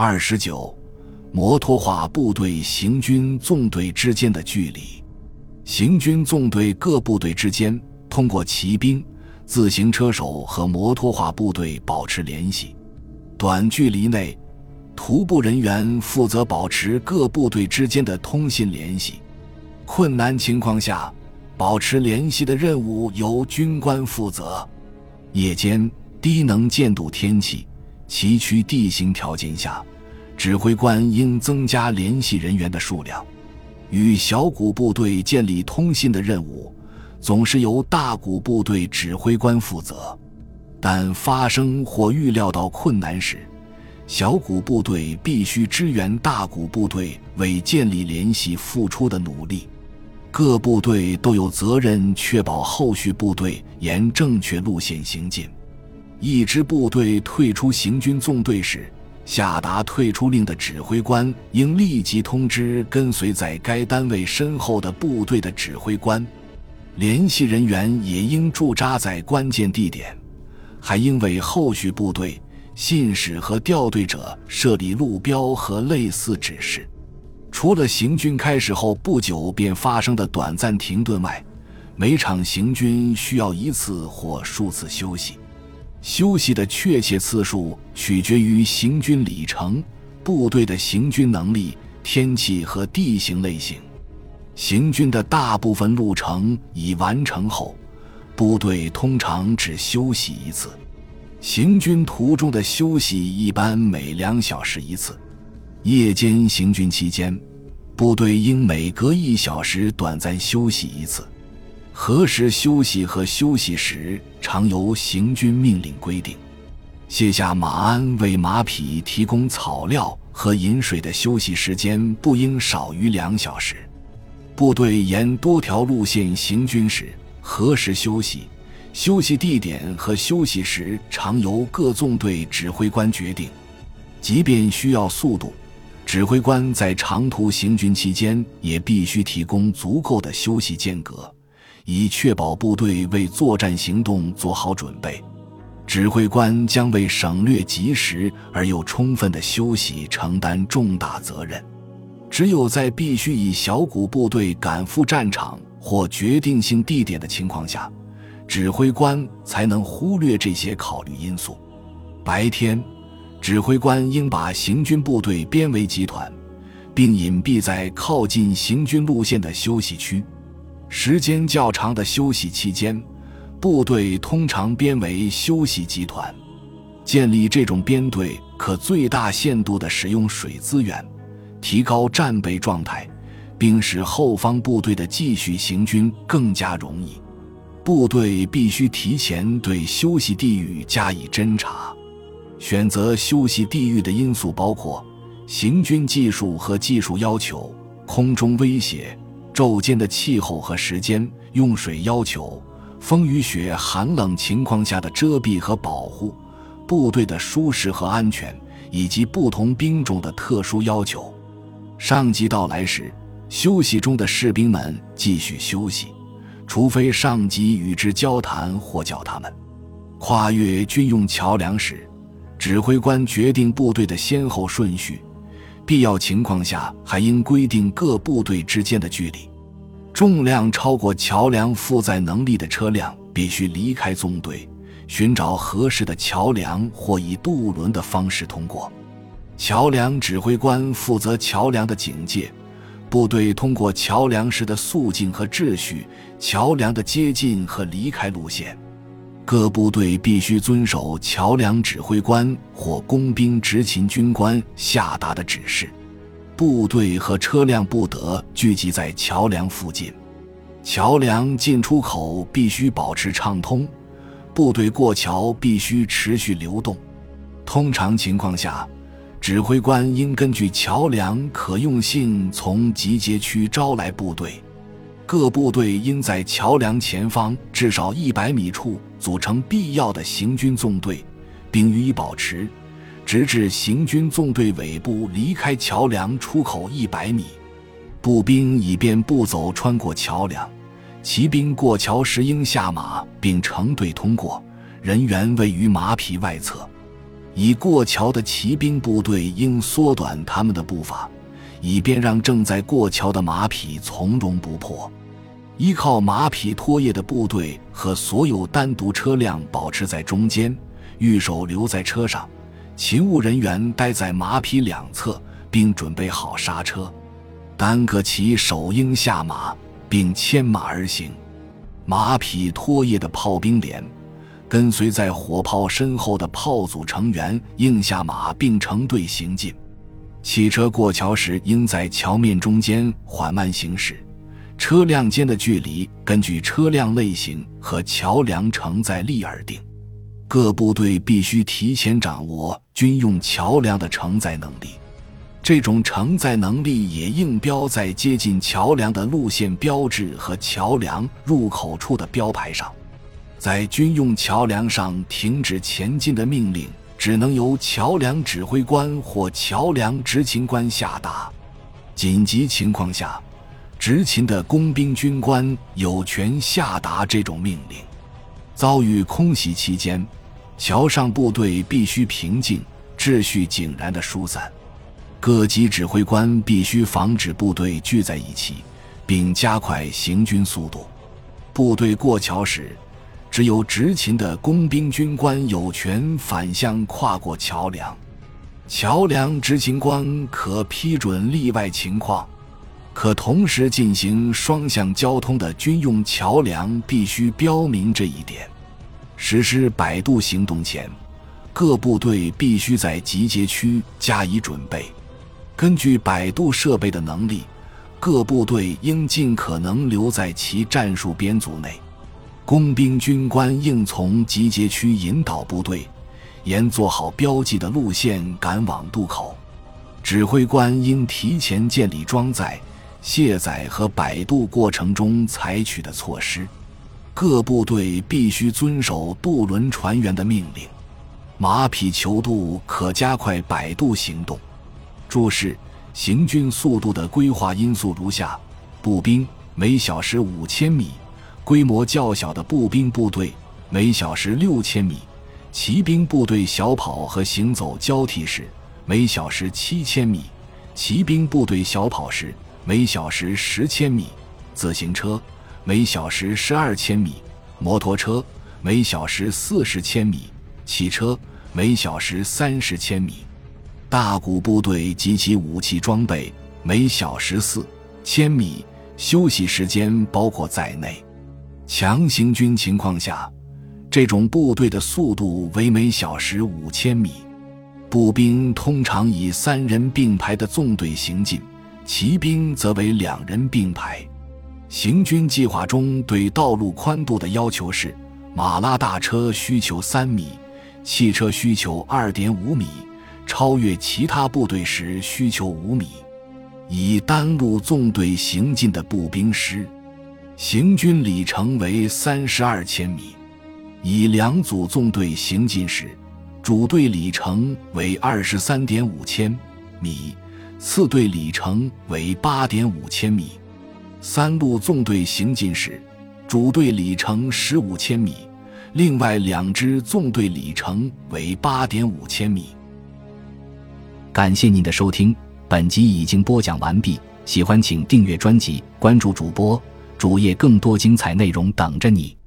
二十九，摩托化部队行军纵队之间的距离。行军纵队各部队之间通过骑兵、自行车手和摩托化部队保持联系。短距离内，徒步人员负责保持各部队之间的通信联系。困难情况下，保持联系的任务由军官负责。夜间低能见度天气、崎岖地形条件下，指挥官应增加联系人员的数量。与小股部队建立通信的任务，总是由大股部队指挥官负责。但发生或预料到困难时，小股部队必须支援大股部队为建立联系付出的努力。各部队都有责任确保后续部队沿正确路线行进。一支部队退出行军纵队时，下达退出令的指挥官应立即通知跟随在该单位身后的部队的指挥官，联系人员也应驻扎在关键地点，还应为后续部队、信使和调队者设立路标和类似指示。除了行军开始后不久便发生的短暂停顿外，每场行军需要一次或数次休息。休息的确切次数取决于行军里程、部队的行军能力、天气和地形类型。行军的大部分路程已完成后，部队通常只休息一次。行军途中的休息一般每两小时一次。夜间行军期间，部队应每隔一小时短暂休息一次。何时休息和休息时常由行军命令规定。卸下马鞍为马匹提供草料和饮水的休息时间不应少于两小时。部队沿多条路线行军时，何时休息、休息地点和休息时常由各纵队指挥官决定。即便需要速度，指挥官在长途行军期间也必须提供足够的休息间隔。以确保部队为作战行动做好准备，指挥官将为省略及时而又充分的休息承担重大责任。只有在必须以小股部队赶赴战场或决定性地点的情况下，指挥官才能忽略这些考虑因素。白天，指挥官应把行军部队编为集团，并隐蔽在靠近行军路线的休息区。时间较长的休息期间，部队通常编为休息集团。建立这种编队，可最大限度地使用水资源，提高战备状态，并使后方部队的继续行军更加容易。部队必须提前对休息地域加以侦查。选择休息地域的因素包括行军技术和技术要求、空中威胁。昼间的气候和时间、用水要求、风雨雪寒冷情况下的遮蔽和保护、部队的舒适和安全，以及不同兵种的特殊要求。上级到来时，休息中的士兵们继续休息，除非上级与之交谈或叫他们跨越军用桥梁时，指挥官决定部队的先后顺序。必要情况下，还应规定各部队之间的距离。重量超过桥梁负载能力的车辆必须离开纵队，寻找合适的桥梁或以渡轮的方式通过。桥梁指挥官负责桥梁的警戒，部队通过桥梁时的肃静和秩序，桥梁的接近和离开路线。各部队必须遵守桥梁指挥官或工兵执勤军官下达的指示。部队和车辆不得聚集在桥梁附近。桥梁进出口必须保持畅通。部队过桥必须持续流动。通常情况下，指挥官应根据桥梁可用性从集结区招来部队。各部队应在桥梁前方至少一百米处组成必要的行军纵队，并予以保持，直至行军纵队尾部离开桥梁出口一百米。步兵以便步走穿过桥梁，骑兵过桥时应下马并成队通过，人员位于马匹外侧。已过桥的骑兵部队应缩短他们的步伐，以便让正在过桥的马匹从容不迫。依靠马匹拖曳的部队和所有单独车辆保持在中间，御手留在车上，勤务人员待在马匹两侧，并准备好刹车。单个骑手应下马，并牵马而行。马匹拖曳的炮兵连，跟随在火炮身后的炮组成员应下马并成队行进。汽车过桥时，应在桥面中间缓慢行驶。车辆间的距离根据车辆类型和桥梁承载力而定，各部队必须提前掌握军用桥梁的承载能力。这种承载能力也应标在接近桥梁的路线标志和桥梁入口处的标牌上。在军用桥梁上停止前进的命令，只能由桥梁指挥官或桥梁执勤官下达。紧急情况下。执勤的工兵军官有权下达这种命令。遭遇空袭期间，桥上部队必须平静、秩序井然地疏散。各级指挥官必须防止部队聚在一起，并加快行军速度。部队过桥时，只有执勤的工兵军官有权反向跨过桥梁。桥梁执勤官可批准例外情况。可同时进行双向交通的军用桥梁必须标明这一点。实施摆渡行动前，各部队必须在集结区加以准备。根据摆渡设备的能力，各部队应尽可能留在其战术编组内。工兵军官应从集结区引导部队，沿做好标记的路线赶往渡口。指挥官应提前建立装载。卸载和摆渡过程中采取的措施，各部队必须遵守渡轮船员的命令。马匹求渡可加快摆渡行动。注释：行军速度的规划因素如下：步兵每小时五千米，规模较小的步兵部队每小时六千米；骑兵部队小跑和行走交替时每小时七千米；骑兵部队小跑时。每小时十千米，自行车每小时十二千米，摩托车每小时四十千米，汽车每小时三十千米。大股部队及其武器装备每小时四千米，休息时间包括在内。强行军情况下，这种部队的速度为每小时五千米。步兵通常以三人并排的纵队行进。骑兵则为两人并排。行军计划中对道路宽度的要求是：马拉大车需求三米，汽车需求二点五米，超越其他部队时需求五米。以单路纵队行进的步兵师，行军里程为三十二千米；以两组纵队行进时，主队里程为二十三点五千米。次队里程为八点五千米，三路纵队行进时，主队里程十五千米，另外两支纵队里程为八点五千米。感谢您的收听，本集已经播讲完毕。喜欢请订阅专辑，关注主播主页，更多精彩内容等着你。